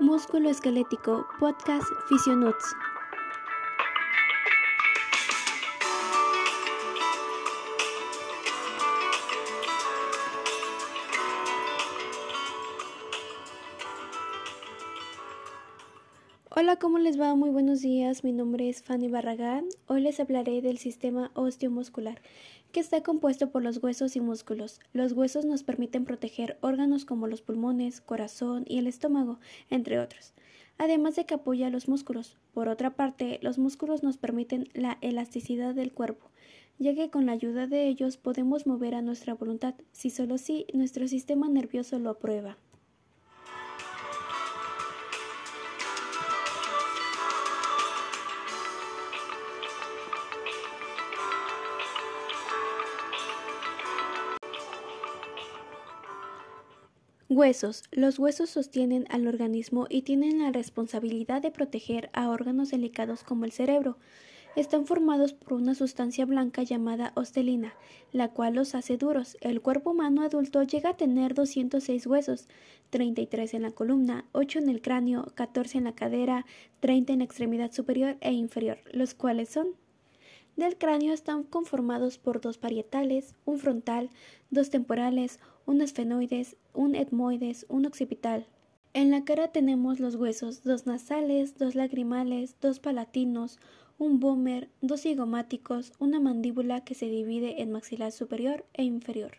Músculo esquelético, podcast Fisionuts. Hola, ¿cómo les va? Muy buenos días. Mi nombre es Fanny Barragán. Hoy les hablaré del sistema osteomuscular, que está compuesto por los huesos y músculos. Los huesos nos permiten proteger órganos como los pulmones, corazón y el estómago, entre otros, además de que apoya a los músculos. Por otra parte, los músculos nos permiten la elasticidad del cuerpo, ya que con la ayuda de ellos podemos mover a nuestra voluntad, si solo si nuestro sistema nervioso lo aprueba. Huesos. Los huesos sostienen al organismo y tienen la responsabilidad de proteger a órganos delicados como el cerebro. Están formados por una sustancia blanca llamada ostelina, la cual los hace duros. El cuerpo humano adulto llega a tener 206 huesos, 33 en la columna, 8 en el cráneo, 14 en la cadera, 30 en la extremidad superior e inferior, los cuales son del cráneo están conformados por dos parietales, un frontal, dos temporales, un esfenoides, un etmoides, un occipital. En la cara tenemos los huesos, dos nasales, dos lagrimales, dos palatinos, un bómer, dos cigomáticos, una mandíbula que se divide en maxilar superior e inferior.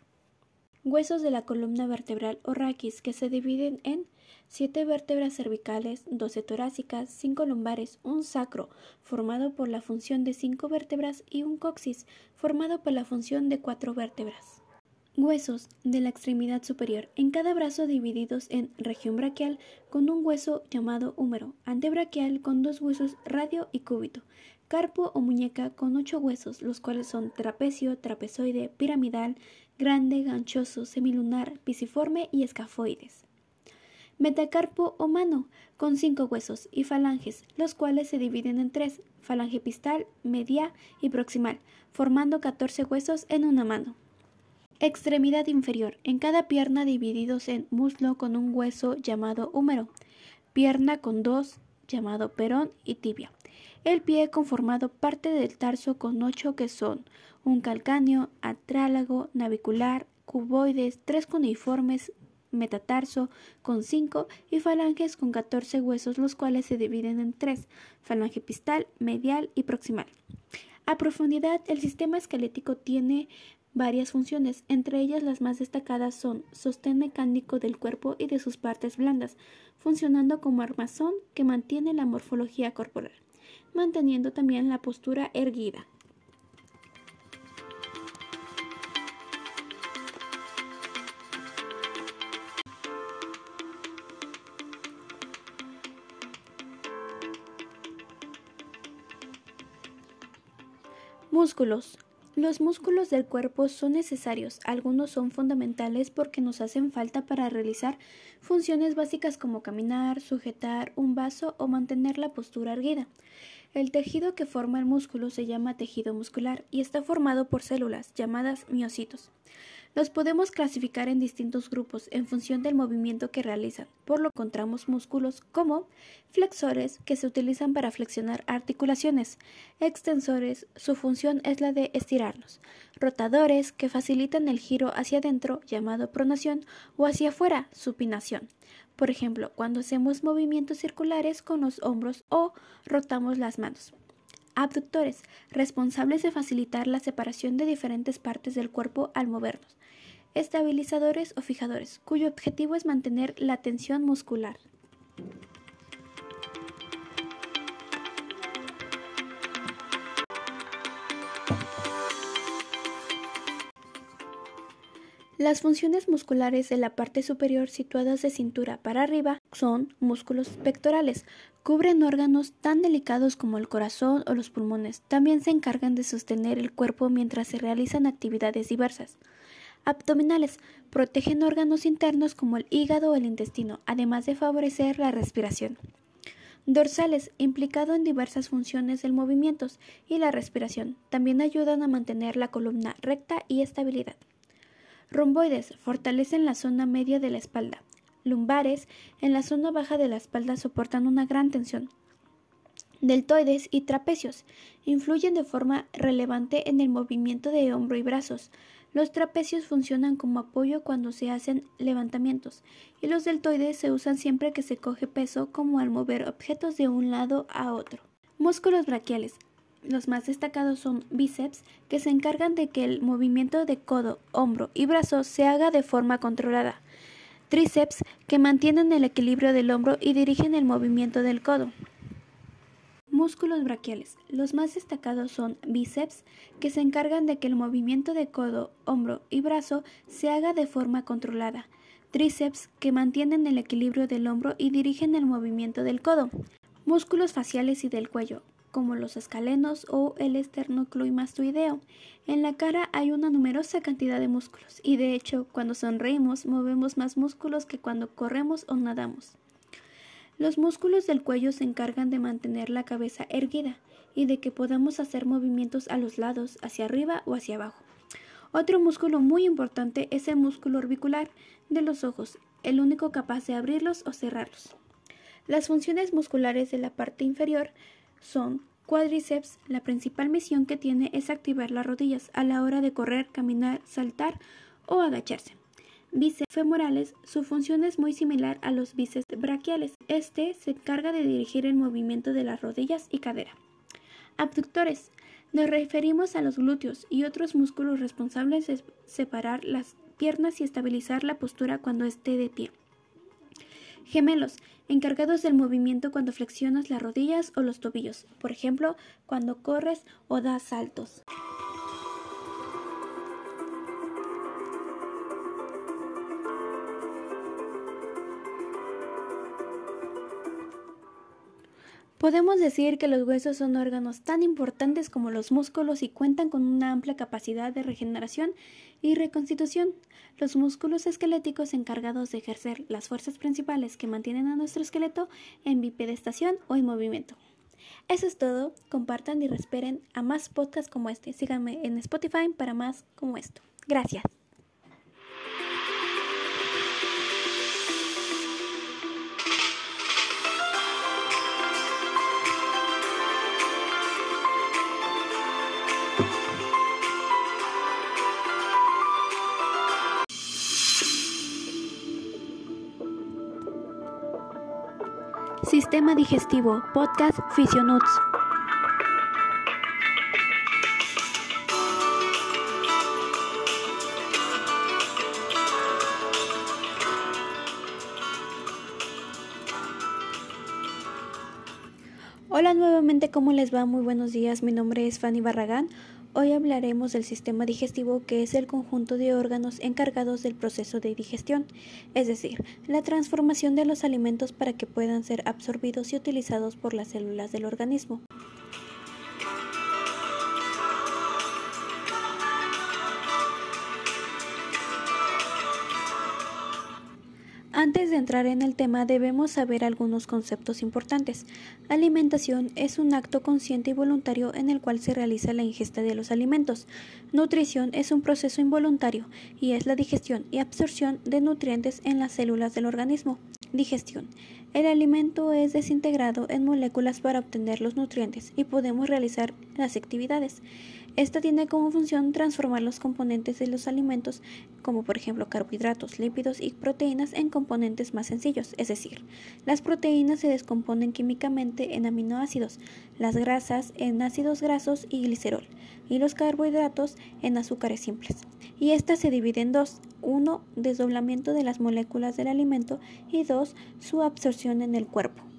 Huesos de la columna vertebral o raquis que se dividen en siete vértebras cervicales, doce torácicas, cinco lumbares, un sacro, formado por la función de cinco vértebras, y un coxis, formado por la función de cuatro vértebras. Huesos de la extremidad superior, en cada brazo divididos en región braquial con un hueso llamado húmero, antebraquial con dos huesos radio y cúbito, carpo o muñeca con ocho huesos, los cuales son trapecio, trapezoide, piramidal, grande, ganchoso, semilunar, pisiforme y escafoides metacarpo o mano, con cinco huesos, y falanges, los cuales se dividen en tres, falange pistal, media y proximal, formando 14 huesos en una mano. Extremidad inferior, en cada pierna divididos en muslo con un hueso llamado húmero, pierna con dos, llamado perón y tibia. El pie conformado parte del tarso con ocho que son un calcáneo, atrálago, navicular, cuboides, tres cuneiformes, metatarso con 5 y falanges con 14 huesos, los cuales se dividen en tres, falange pistal, medial y proximal. A profundidad, el sistema esquelético tiene varias funciones, entre ellas las más destacadas son sostén mecánico del cuerpo y de sus partes blandas, funcionando como armazón que mantiene la morfología corporal, manteniendo también la postura erguida. Músculos. Los músculos del cuerpo son necesarios, algunos son fundamentales porque nos hacen falta para realizar funciones básicas como caminar, sujetar un vaso o mantener la postura erguida. El tejido que forma el músculo se llama tejido muscular y está formado por células llamadas miocitos. Los podemos clasificar en distintos grupos en función del movimiento que realizan. Por lo encontramos músculos como flexores, que se utilizan para flexionar articulaciones, extensores, su función es la de estirarnos, rotadores, que facilitan el giro hacia adentro, llamado pronación, o hacia afuera, supinación. Por ejemplo, cuando hacemos movimientos circulares con los hombros o rotamos las manos. Abductores, responsables de facilitar la separación de diferentes partes del cuerpo al movernos. Estabilizadores o fijadores, cuyo objetivo es mantener la tensión muscular. Las funciones musculares de la parte superior situadas de cintura para arriba son músculos pectorales. Cubren órganos tan delicados como el corazón o los pulmones. También se encargan de sostener el cuerpo mientras se realizan actividades diversas. Abdominales protegen órganos internos como el hígado o el intestino, además de favorecer la respiración. Dorsales, implicado en diversas funciones del movimiento y la respiración, también ayudan a mantener la columna recta y estabilidad. Romboides fortalecen la zona media de la espalda. lumbares en la zona baja de la espalda soportan una gran tensión. Deltoides y trapecios influyen de forma relevante en el movimiento de hombro y brazos. Los trapecios funcionan como apoyo cuando se hacen levantamientos y los deltoides se usan siempre que se coge peso como al mover objetos de un lado a otro. Músculos braquiales. Los más destacados son bíceps, que se encargan de que el movimiento de codo, hombro y brazo se haga de forma controlada. Tríceps, que mantienen el equilibrio del hombro y dirigen el movimiento del codo. Músculos braquiales. Los más destacados son bíceps, que se encargan de que el movimiento de codo, hombro y brazo se haga de forma controlada. Tríceps, que mantienen el equilibrio del hombro y dirigen el movimiento del codo. Músculos faciales y del cuello, como los escalenos o el esternocleidomastoideo. En la cara hay una numerosa cantidad de músculos y de hecho cuando sonreímos movemos más músculos que cuando corremos o nadamos. Los músculos del cuello se encargan de mantener la cabeza erguida y de que podamos hacer movimientos a los lados, hacia arriba o hacia abajo. Otro músculo muy importante es el músculo orbicular de los ojos, el único capaz de abrirlos o cerrarlos. Las funciones musculares de la parte inferior son cuádriceps, la principal misión que tiene es activar las rodillas a la hora de correr, caminar, saltar o agacharse bíceps femorales, su función es muy similar a los bíceps braquiales. Este se encarga de dirigir el movimiento de las rodillas y cadera. Abductores. Nos referimos a los glúteos y otros músculos responsables de separar las piernas y estabilizar la postura cuando esté de pie. Gemelos, encargados del movimiento cuando flexionas las rodillas o los tobillos, por ejemplo, cuando corres o das saltos. Podemos decir que los huesos son órganos tan importantes como los músculos y cuentan con una amplia capacidad de regeneración y reconstitución. Los músculos esqueléticos encargados de ejercer las fuerzas principales que mantienen a nuestro esqueleto en bipedestación o en movimiento. Eso es todo, compartan y resperen a más podcasts como este. Síganme en Spotify para más como esto. Gracias. Sistema digestivo, podcast Fisionuts. Hola nuevamente, ¿cómo les va? Muy buenos días, mi nombre es Fanny Barragán. Hoy hablaremos del sistema digestivo, que es el conjunto de órganos encargados del proceso de digestión, es decir, la transformación de los alimentos para que puedan ser absorbidos y utilizados por las células del organismo. Antes de entrar en el tema debemos saber algunos conceptos importantes. Alimentación es un acto consciente y voluntario en el cual se realiza la ingesta de los alimentos. Nutrición es un proceso involuntario y es la digestión y absorción de nutrientes en las células del organismo. Digestión. El alimento es desintegrado en moléculas para obtener los nutrientes y podemos realizar las actividades. Esta tiene como función transformar los componentes de los alimentos, como por ejemplo carbohidratos, lípidos y proteínas, en componentes más sencillos, es decir, las proteínas se descomponen químicamente en aminoácidos, las grasas en ácidos grasos y glicerol, y los carbohidratos en azúcares simples. Y esta se divide en dos, uno, desdoblamiento de las moléculas del alimento y dos, su absorción en el cuerpo.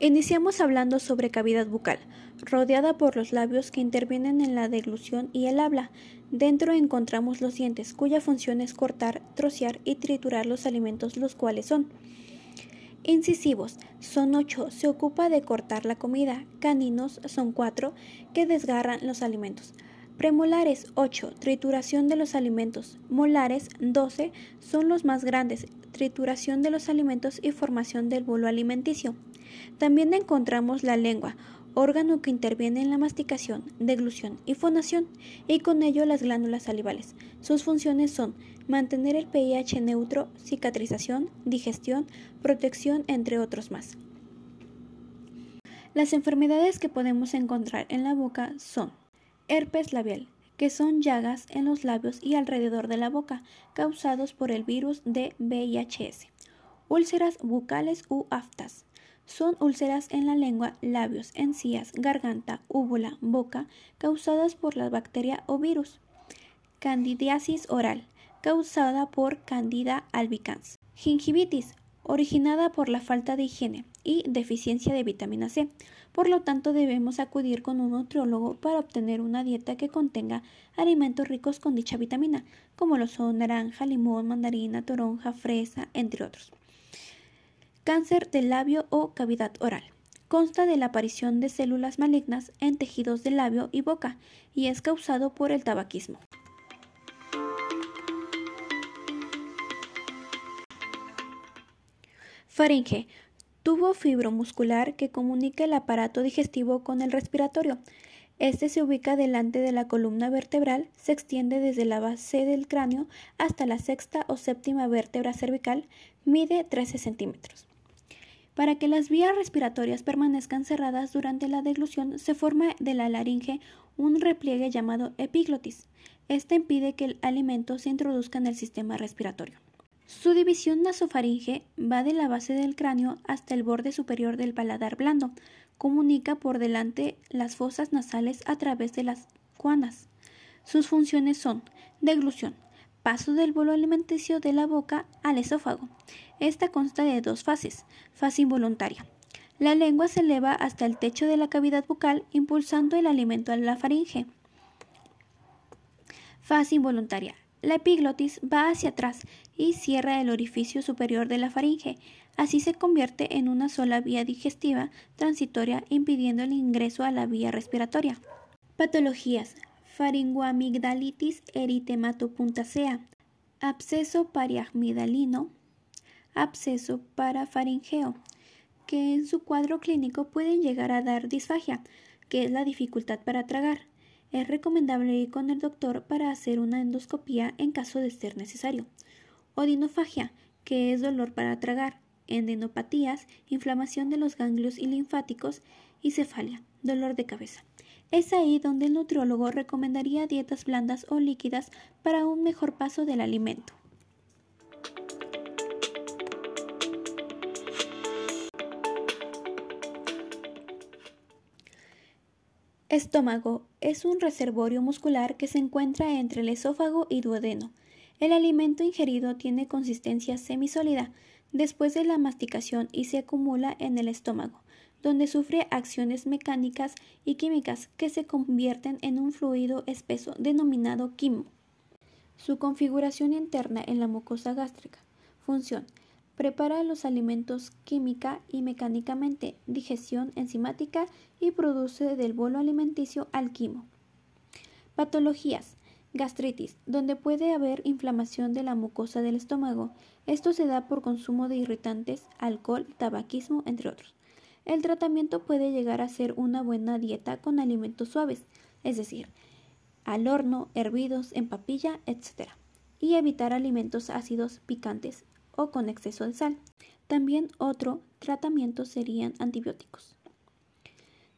Iniciamos hablando sobre cavidad bucal, rodeada por los labios que intervienen en la deglución y el habla. Dentro encontramos los dientes, cuya función es cortar, trocear y triturar los alimentos, los cuales son incisivos, son ocho, se ocupa de cortar la comida, caninos son cuatro, que desgarran los alimentos. Premolares 8. Trituración de los alimentos. Molares 12. Son los más grandes. Trituración de los alimentos y formación del bolo alimenticio. También encontramos la lengua, órgano que interviene en la masticación, deglución y fonación, y con ello las glándulas salivales. Sus funciones son mantener el pH neutro, cicatrización, digestión, protección, entre otros más. Las enfermedades que podemos encontrar en la boca son herpes labial, que son llagas en los labios y alrededor de la boca, causados por el virus de VIHS. Úlceras bucales u aftas. Son úlceras en la lengua, labios, encías, garganta, úvula, boca, causadas por la bacteria o virus. Candidiasis oral, causada por Candida albicans. Gingivitis, originada por la falta de higiene y deficiencia de vitamina C. Por lo tanto, debemos acudir con un nutriólogo para obtener una dieta que contenga alimentos ricos con dicha vitamina, como lo son naranja, limón, mandarina, toronja, fresa, entre otros. Cáncer del labio o cavidad oral. Consta de la aparición de células malignas en tejidos del labio y boca y es causado por el tabaquismo. Faringe. Tubo fibromuscular que comunica el aparato digestivo con el respiratorio. Este se ubica delante de la columna vertebral, se extiende desde la base del cráneo hasta la sexta o séptima vértebra cervical, mide 13 centímetros. Para que las vías respiratorias permanezcan cerradas durante la deglución, se forma de la laringe un repliegue llamado epiglotis. Este impide que el alimento se introduzca en el sistema respiratorio. Su división nasofaringe va de la base del cráneo hasta el borde superior del paladar blando. Comunica por delante las fosas nasales a través de las cuanas. Sus funciones son deglución, paso del bolo alimenticio de la boca al esófago. Esta consta de dos fases, fase involuntaria. La lengua se eleva hasta el techo de la cavidad bucal impulsando el alimento a la faringe. Fase involuntaria. La epiglotis va hacia atrás y cierra el orificio superior de la faringe. Así se convierte en una sola vía digestiva transitoria impidiendo el ingreso a la vía respiratoria. Patologías. Faringoamigdalitis eritematopuntacea, absceso pariamigdalino, absceso parafaringeo, que en su cuadro clínico pueden llegar a dar disfagia, que es la dificultad para tragar es recomendable ir con el doctor para hacer una endoscopía en caso de ser necesario. Odinofagia, que es dolor para tragar, endenopatías, inflamación de los ganglios y linfáticos y cefalia, dolor de cabeza. Es ahí donde el nutriólogo recomendaría dietas blandas o líquidas para un mejor paso del alimento. Estómago es un reservorio muscular que se encuentra entre el esófago y duodeno. El alimento ingerido tiene consistencia semisólida después de la masticación y se acumula en el estómago, donde sufre acciones mecánicas y químicas que se convierten en un fluido espeso denominado quimo. Su configuración interna en la mucosa gástrica. Función prepara los alimentos química y mecánicamente, digestión enzimática y produce del bolo alimenticio alquimo. Patologías. Gastritis, donde puede haber inflamación de la mucosa del estómago. Esto se da por consumo de irritantes, alcohol, tabaquismo, entre otros. El tratamiento puede llegar a ser una buena dieta con alimentos suaves, es decir, al horno, hervidos, en papilla, etc. Y evitar alimentos ácidos, picantes, o con exceso de sal. También otro tratamiento serían antibióticos.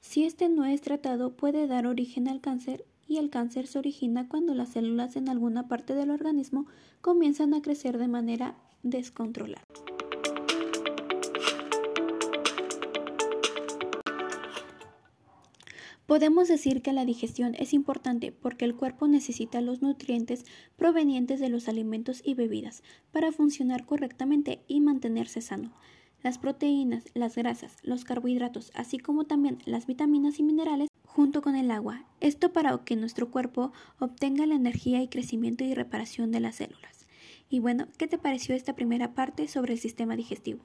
Si este no es tratado puede dar origen al cáncer y el cáncer se origina cuando las células en alguna parte del organismo comienzan a crecer de manera descontrolada. Podemos decir que la digestión es importante porque el cuerpo necesita los nutrientes provenientes de los alimentos y bebidas para funcionar correctamente y mantenerse sano. Las proteínas, las grasas, los carbohidratos, así como también las vitaminas y minerales junto con el agua. Esto para que nuestro cuerpo obtenga la energía y crecimiento y reparación de las células. Y bueno, ¿qué te pareció esta primera parte sobre el sistema digestivo?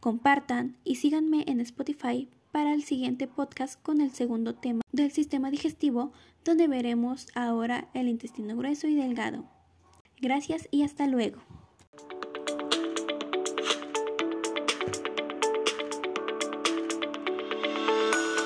Compartan y síganme en Spotify para el siguiente podcast con el segundo tema del sistema digestivo, donde veremos ahora el intestino grueso y delgado. Gracias y hasta luego.